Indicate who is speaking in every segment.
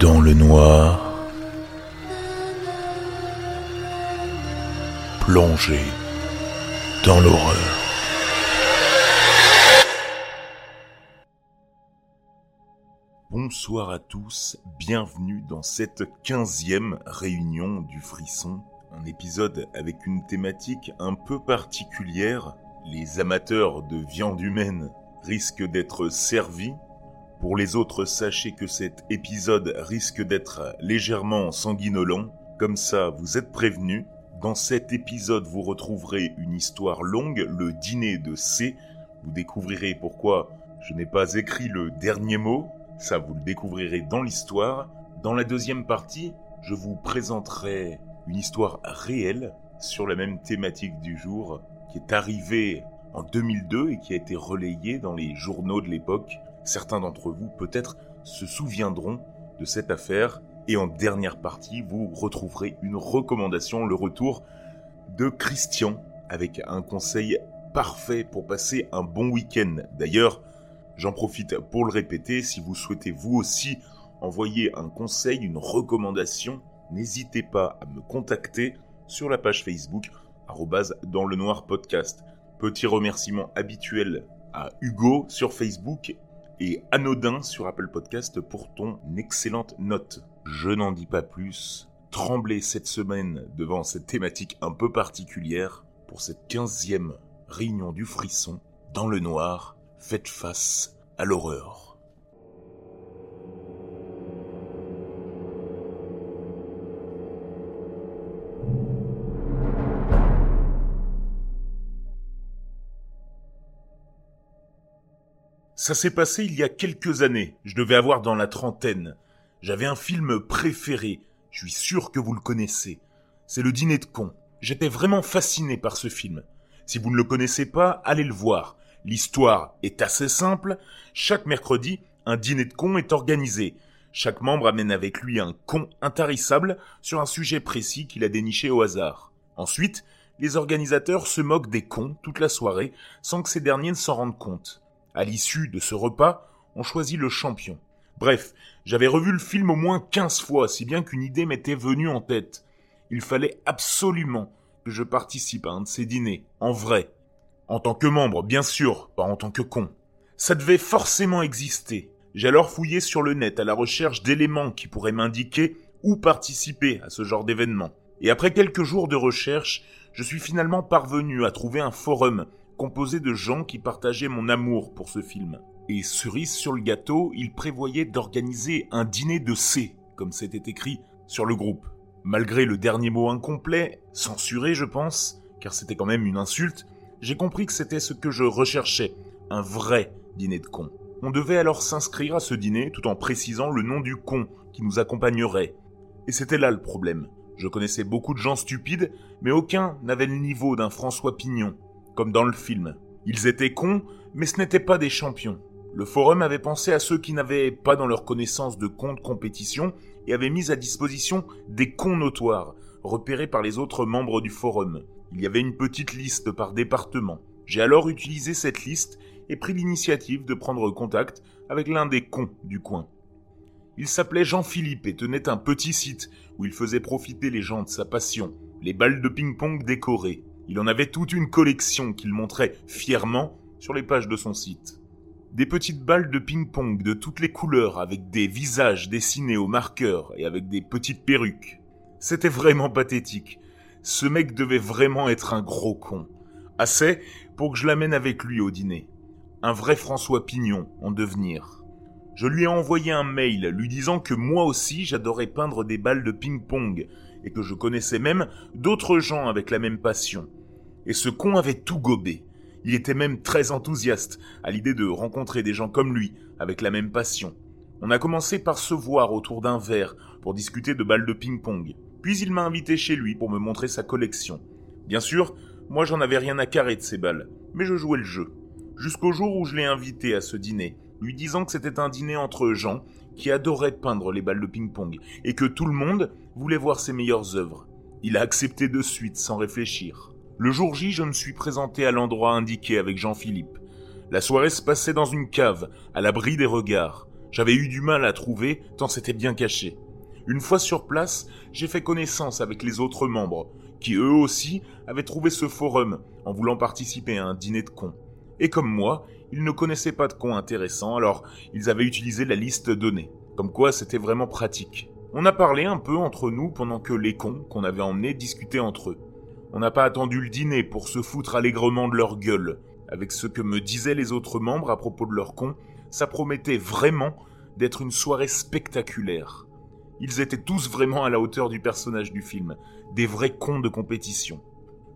Speaker 1: Dans le noir, plongé dans l'horreur.
Speaker 2: Bonsoir à tous, bienvenue dans cette quinzième réunion du frisson. Un épisode avec une thématique un peu particulière. Les amateurs de viande humaine risquent d'être servis. Pour les autres, sachez que cet épisode risque d'être légèrement sanguinolent. Comme ça, vous êtes prévenus. Dans cet épisode, vous retrouverez une histoire longue, le dîner de C. Vous découvrirez pourquoi je n'ai pas écrit le dernier mot. Ça, vous le découvrirez dans l'histoire. Dans la deuxième partie, je vous présenterai une histoire réelle sur la même thématique du jour qui est arrivée en 2002 et qui a été relayée dans les journaux de l'époque. Certains d'entre vous peut-être se souviendront de cette affaire. Et en dernière partie, vous retrouverez une recommandation, le retour de Christian avec un conseil parfait pour passer un bon week-end. D'ailleurs, j'en profite pour le répéter, si vous souhaitez vous aussi envoyer un conseil, une recommandation, n'hésitez pas à me contacter sur la page Facebook dans le noir podcast. Petit remerciement habituel à Hugo sur Facebook et Anodin sur Apple Podcast pour ton excellente note. Je n'en dis pas plus. Tremblez cette semaine devant cette thématique un peu particulière pour cette quinzième réunion du frisson. Dans le noir, faites face à l'horreur. Ça s'est passé il y a quelques années. Je devais avoir dans la trentaine. J'avais un film préféré. Je suis sûr que vous le connaissez. C'est Le Dîner de con. J'étais vraiment fasciné par ce film. Si vous ne le connaissez pas, allez le voir. L'histoire est assez simple. Chaque mercredi, un dîner de con est organisé. Chaque membre amène avec lui un con intarissable sur un sujet précis qu'il a déniché au hasard. Ensuite, les organisateurs se moquent des cons toute la soirée sans que ces derniers ne s'en rendent compte. À l'issue de ce repas, on choisit le champion. Bref, j'avais revu le film au moins 15 fois, si bien qu'une idée m'était venue en tête. Il fallait absolument que je participe à un de ces dîners, en vrai. En tant que membre, bien sûr, pas en tant que con. Ça devait forcément exister. J'ai alors fouillé sur le net à la recherche d'éléments qui pourraient m'indiquer où participer à ce genre d'événement. Et après quelques jours de recherche, je suis finalement parvenu à trouver un forum composé de gens qui partageaient mon amour pour ce film. Et cerise sur le gâteau, il prévoyait d'organiser un dîner de C, comme c'était écrit sur le groupe. Malgré le dernier mot incomplet, censuré je pense, car c'était quand même une insulte, j'ai compris que c'était ce que je recherchais, un vrai dîner de con. On devait alors s'inscrire à ce dîner tout en précisant le nom du con qui nous accompagnerait. Et c'était là le problème. Je connaissais beaucoup de gens stupides, mais aucun n'avait le niveau d'un François Pignon, comme dans le film. Ils étaient cons, mais ce n'étaient pas des champions. Le forum avait pensé à ceux qui n'avaient pas dans leur connaissance de compte compétition et avait mis à disposition des cons notoires, repérés par les autres membres du forum. Il y avait une petite liste par département. J'ai alors utilisé cette liste et pris l'initiative de prendre contact avec l'un des cons du coin. Il s'appelait Jean-Philippe et tenait un petit site où il faisait profiter les gens de sa passion, les balles de ping-pong décorées. Il en avait toute une collection qu'il montrait fièrement sur les pages de son site. Des petites balles de ping-pong de toutes les couleurs avec des visages dessinés au marqueur et avec des petites perruques. C'était vraiment pathétique. Ce mec devait vraiment être un gros con. Assez pour que je l'amène avec lui au dîner. Un vrai François Pignon en devenir. Je lui ai envoyé un mail lui disant que moi aussi j'adorais peindre des balles de ping-pong et que je connaissais même d'autres gens avec la même passion. Et ce con avait tout gobé. Il était même très enthousiaste à l'idée de rencontrer des gens comme lui, avec la même passion. On a commencé par se voir autour d'un verre pour discuter de balles de ping-pong. Puis il m'a invité chez lui pour me montrer sa collection. Bien sûr, moi j'en avais rien à carrer de ces balles, mais je jouais le jeu. Jusqu'au jour où je l'ai invité à ce dîner, lui disant que c'était un dîner entre gens qui adoraient peindre les balles de ping-pong et que tout le monde voulait voir ses meilleures œuvres. Il a accepté de suite sans réfléchir. Le jour J, je me suis présenté à l'endroit indiqué avec Jean-Philippe. La soirée se passait dans une cave, à l'abri des regards. J'avais eu du mal à trouver, tant c'était bien caché. Une fois sur place, j'ai fait connaissance avec les autres membres, qui eux aussi avaient trouvé ce forum en voulant participer à un dîner de cons. Et comme moi, ils ne connaissaient pas de cons intéressants, alors ils avaient utilisé la liste donnée. Comme quoi c'était vraiment pratique. On a parlé un peu entre nous pendant que les cons qu'on avait emmenés discutaient entre eux. On n'a pas attendu le dîner pour se foutre allègrement de leur gueule. Avec ce que me disaient les autres membres à propos de leurs cons, ça promettait vraiment d'être une soirée spectaculaire. Ils étaient tous vraiment à la hauteur du personnage du film, des vrais cons de compétition.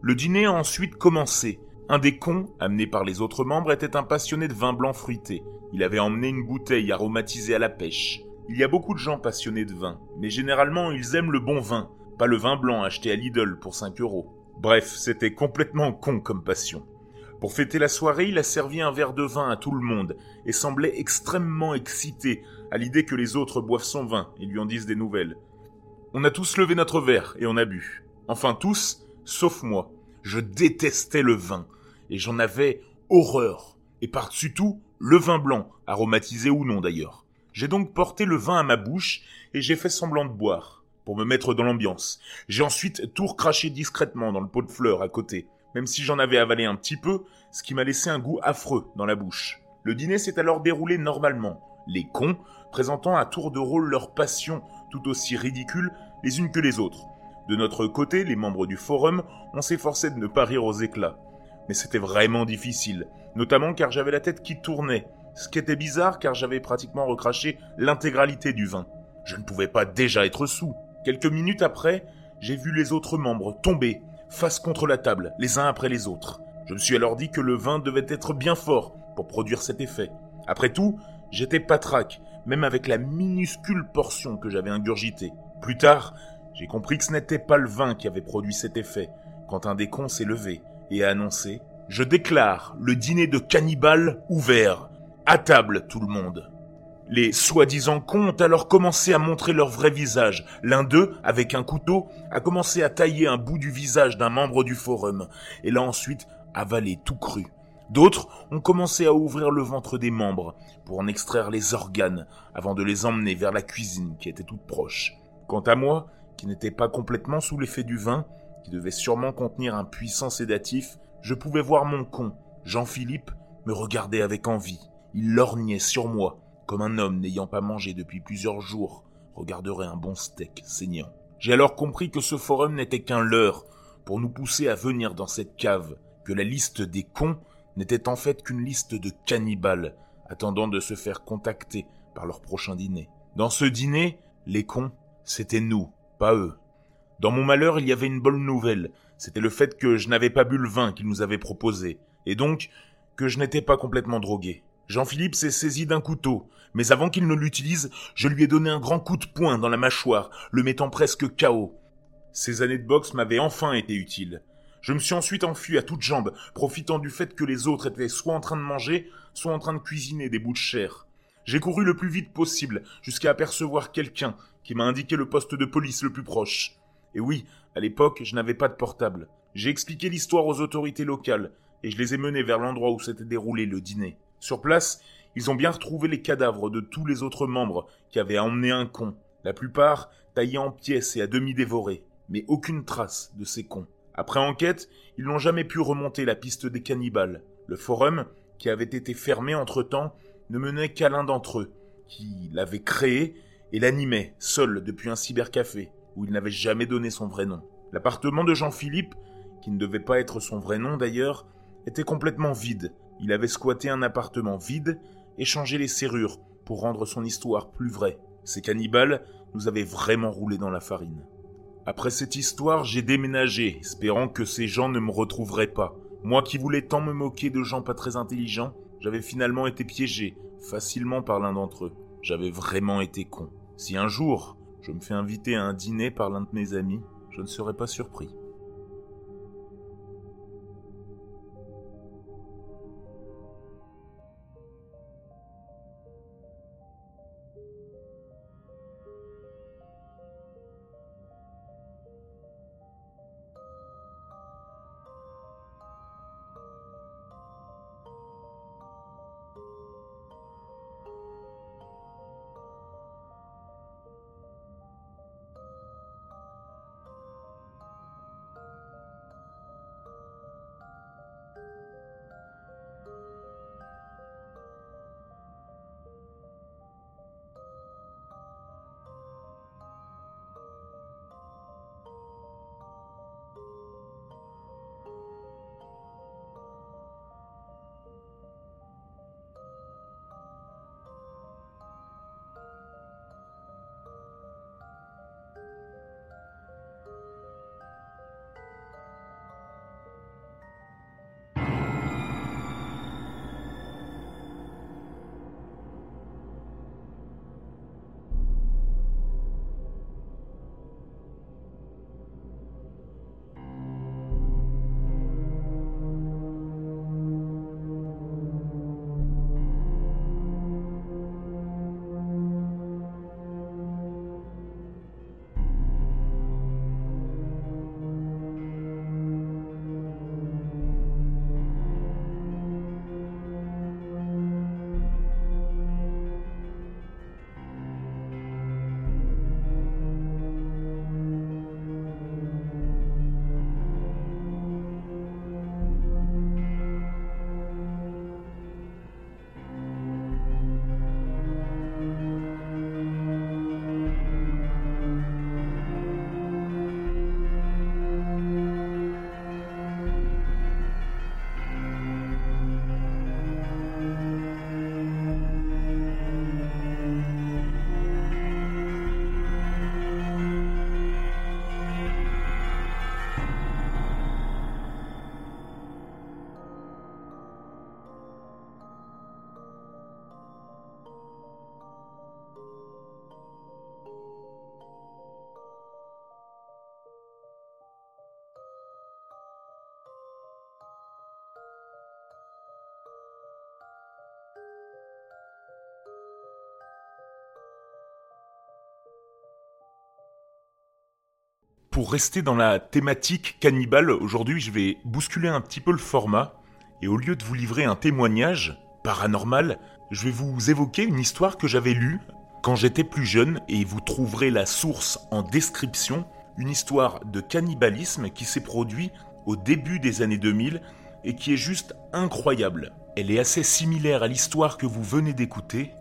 Speaker 2: Le dîner a ensuite commencé. Un des cons, amené par les autres membres, était un passionné de vin blanc fruité. Il avait emmené une bouteille aromatisée à la pêche. Il y a beaucoup de gens passionnés de vin, mais généralement ils aiment le bon vin, pas le vin blanc acheté à Lidl pour 5 euros. Bref, c'était complètement con comme passion. Pour fêter la soirée, il a servi un verre de vin à tout le monde et semblait extrêmement excité à l'idée que les autres boivent son vin et lui en disent des nouvelles. On a tous levé notre verre et on a bu. Enfin tous, sauf moi. Je détestais le vin et j'en avais horreur. Et par-dessus tout, le vin blanc, aromatisé ou non d'ailleurs. J'ai donc porté le vin à ma bouche et j'ai fait semblant de boire, pour me mettre dans l'ambiance. J'ai ensuite tout recraché discrètement dans le pot de fleurs à côté, même si j'en avais avalé un petit peu, ce qui m'a laissé un goût affreux dans la bouche. Le dîner s'est alors déroulé normalement, les cons présentant à tour de rôle leur passion tout aussi ridicule les unes que les autres. De notre côté, les membres du forum, on s'efforçait de ne pas rire aux éclats. Mais c'était vraiment difficile, notamment car j'avais la tête qui tournait, ce qui était bizarre car j'avais pratiquement recraché l'intégralité du vin. Je ne pouvais pas déjà être sous. Quelques minutes après, j'ai vu les autres membres tomber, face contre la table, les uns après les autres. Je me suis alors dit que le vin devait être bien fort pour produire cet effet. Après tout, j'étais patraque, même avec la minuscule portion que j'avais ingurgitée. Plus tard, j'ai compris que ce n'était pas le vin qui avait produit cet effet, quand un des cons s'est levé et a annoncé Je déclare le dîner de cannibales ouvert. À table, tout le monde. Les soi-disant ont alors commencé à montrer leur vrai visage. L'un d'eux, avec un couteau, a commencé à tailler un bout du visage d'un membre du forum, et l'a ensuite avalé tout cru. D'autres ont commencé à ouvrir le ventre des membres pour en extraire les organes avant de les emmener vers la cuisine qui était toute proche. Quant à moi, qui n'étais pas complètement sous l'effet du vin, qui devait sûrement contenir un puissant sédatif, je pouvais voir mon con, Jean-Philippe, me regarder avec envie. Il lorgnait sur moi, comme un homme n'ayant pas mangé depuis plusieurs jours regarderait un bon steak saignant. J'ai alors compris que ce forum n'était qu'un leurre pour nous pousser à venir dans cette cave, que la liste des cons n'était en fait qu'une liste de cannibales attendant de se faire contacter par leur prochain dîner. Dans ce dîner, les cons, c'était nous, pas eux. Dans mon malheur, il y avait une bonne nouvelle, c'était le fait que je n'avais pas bu le vin qu'ils nous avaient proposé, et donc que je n'étais pas complètement drogué. Jean-Philippe s'est saisi d'un couteau, mais avant qu'il ne l'utilise, je lui ai donné un grand coup de poing dans la mâchoire, le mettant presque KO. Ces années de boxe m'avaient enfin été utiles. Je me suis ensuite enfui à toutes jambes, profitant du fait que les autres étaient soit en train de manger, soit en train de cuisiner des bouts de chair. J'ai couru le plus vite possible, jusqu'à apercevoir quelqu'un qui m'a indiqué le poste de police le plus proche. Et oui, à l'époque, je n'avais pas de portable. J'ai expliqué l'histoire aux autorités locales, et je les ai menés vers l'endroit où s'était déroulé le dîner. Sur place, ils ont bien retrouvé les cadavres de tous les autres membres qui avaient emmené un con, la plupart taillés en pièces et à demi dévorés, mais aucune trace de ces cons. Après enquête, ils n'ont jamais pu remonter la piste des cannibales. Le forum, qui avait été fermé entre-temps, ne menait qu'à l'un d'entre eux, qui l'avait créé et l'animait, seul depuis un cybercafé, où il n'avait jamais donné son vrai nom. L'appartement de Jean-Philippe, qui ne devait pas être son vrai nom d'ailleurs, était complètement vide. Il avait squatté un appartement vide et changé les serrures pour rendre son histoire plus vraie. Ces cannibales nous avaient vraiment roulé dans la farine. Après cette histoire, j'ai déménagé, espérant que ces gens ne me retrouveraient pas. Moi qui voulais tant me moquer de gens pas très intelligents, j'avais finalement été piégé, facilement par l'un d'entre eux. J'avais vraiment été con. Si un jour, je me fais inviter à un dîner par l'un de mes amis, je ne serais pas surpris. Pour rester dans la thématique cannibale, aujourd'hui je vais bousculer un petit peu le format, et au lieu de vous livrer un témoignage paranormal, je vais vous évoquer une histoire que j'avais lue quand j'étais plus jeune, et vous trouverez la source en description, une histoire de cannibalisme qui s'est produit au début des années 2000 et qui est juste incroyable. Elle est assez similaire à l'histoire que vous venez d'écouter.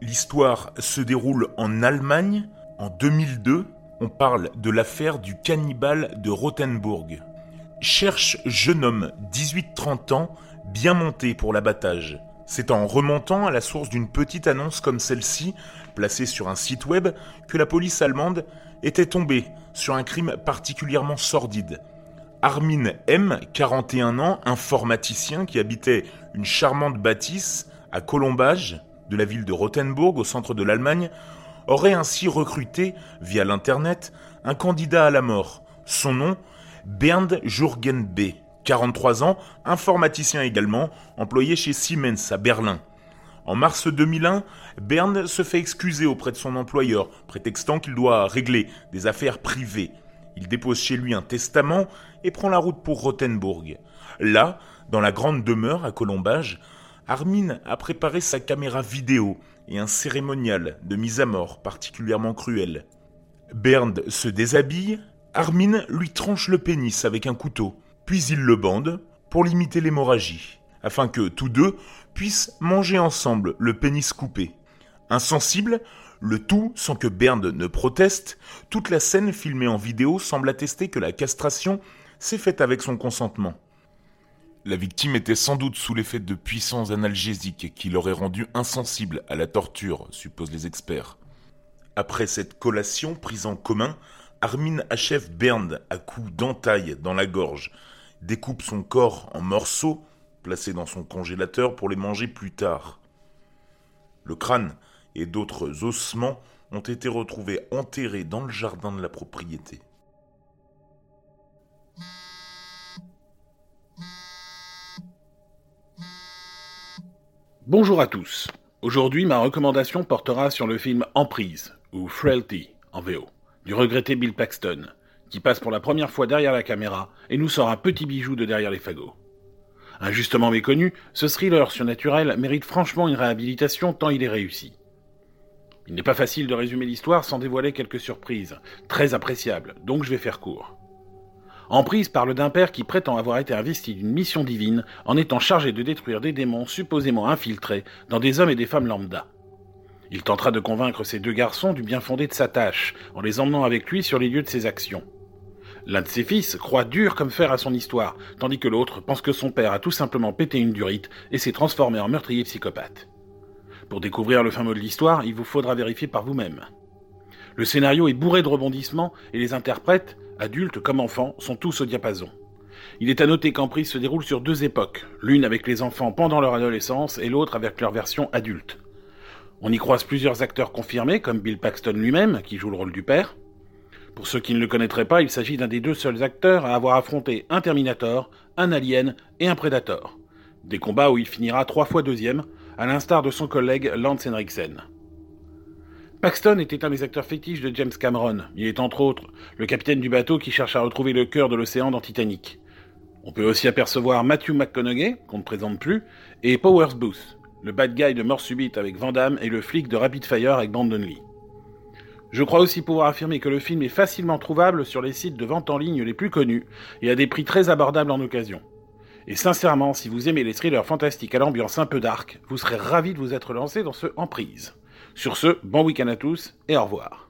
Speaker 2: L'histoire se déroule en Allemagne en 2002. On parle de l'affaire du cannibale de Rothenburg. Cherche jeune homme, 18-30 ans, bien monté pour l'abattage. C'est en remontant à la source d'une petite annonce comme celle-ci, placée sur un site web, que la police allemande était tombée sur un crime particulièrement sordide. Armin M, 41 ans, informaticien qui habitait une charmante bâtisse à Colombage, de la ville de Rothenburg au centre de l'Allemagne, aurait ainsi recruté, via l'Internet, un candidat à la mort. Son nom, Bernd Jürgen B. 43 ans, informaticien également, employé chez Siemens à Berlin. En mars 2001, Bernd se fait excuser auprès de son employeur, prétextant qu'il doit régler des affaires privées. Il dépose chez lui un testament et prend la route pour Rothenburg. Là, dans la grande demeure à Colombage, Armin a préparé sa caméra vidéo et un cérémonial de mise à mort particulièrement cruel. Bernd se déshabille, Armin lui tranche le pénis avec un couteau, puis il le bande pour limiter l'hémorragie, afin que tous deux puissent manger ensemble le pénis coupé. Insensible, le tout sans que Bernd ne proteste, toute la scène filmée en vidéo semble attester que la castration s'est faite avec son consentement. La victime était sans doute sous l'effet de puissants analgésiques qui l'auraient rendu insensible à la torture, supposent les experts. Après cette collation prise en commun, Armin achève Bernd à coups d'entaille dans la gorge, découpe son corps en morceaux, placés dans son congélateur pour les manger plus tard. Le crâne et d'autres ossements ont été retrouvés enterrés dans le jardin de la propriété.
Speaker 3: Bonjour à tous. Aujourd'hui, ma recommandation portera sur le film Emprise, ou Frailty en VO, du regretté Bill Paxton, qui passe pour la première fois derrière la caméra et nous sort un petit bijou de derrière les fagots. Injustement méconnu, ce thriller surnaturel mérite franchement une réhabilitation tant il est réussi. Il n'est pas facile de résumer l'histoire sans dévoiler quelques surprises, très appréciables, donc je vais faire court. Emprise parle d'un père qui prétend avoir été investi d'une mission divine en étant chargé de détruire des démons supposément infiltrés dans des hommes et des femmes lambda. Il tentera de convaincre ces deux garçons du bien fondé de sa tâche, en les emmenant avec lui sur les lieux de ses actions. L'un de ses fils croit dur comme fer à son histoire, tandis que l'autre pense que son père a tout simplement pété une durite et s'est transformé en meurtrier psychopathe. Pour découvrir le fin mot de l'histoire, il vous faudra vérifier par vous-même. Le scénario est bourré de rebondissements et les interprètes, adultes comme enfants, sont tous au diapason. Il est à noter qu'Emprise se déroule sur deux époques, l'une avec les enfants pendant leur adolescence et l'autre avec leur version adulte. On y croise plusieurs acteurs confirmés, comme Bill Paxton lui-même, qui joue le rôle du père. Pour ceux qui ne le connaîtraient pas, il s'agit d'un des deux seuls acteurs à avoir affronté un Terminator, un Alien et un Predator. Des combats où il finira trois fois deuxième, à l'instar de son collègue Lance Henriksen. Paxton était un des acteurs fétiches de James Cameron. Il est entre autres le capitaine du bateau qui cherche à retrouver le cœur de l'océan dans Titanic. On peut aussi apercevoir Matthew McConaughey, qu'on ne présente plus, et Powers Booth, le bad guy de Mort Subite avec Van Damme et le flic de Rapid Fire avec Brandon Lee. Je crois aussi pouvoir affirmer que le film est facilement trouvable sur les sites de vente en ligne les plus connus et à des prix très abordables en occasion. Et sincèrement, si vous aimez les thrillers fantastiques à l'ambiance un peu dark, vous serez ravi de vous être lancé dans ce Emprise. Sur ce, bon week-end à tous et au revoir.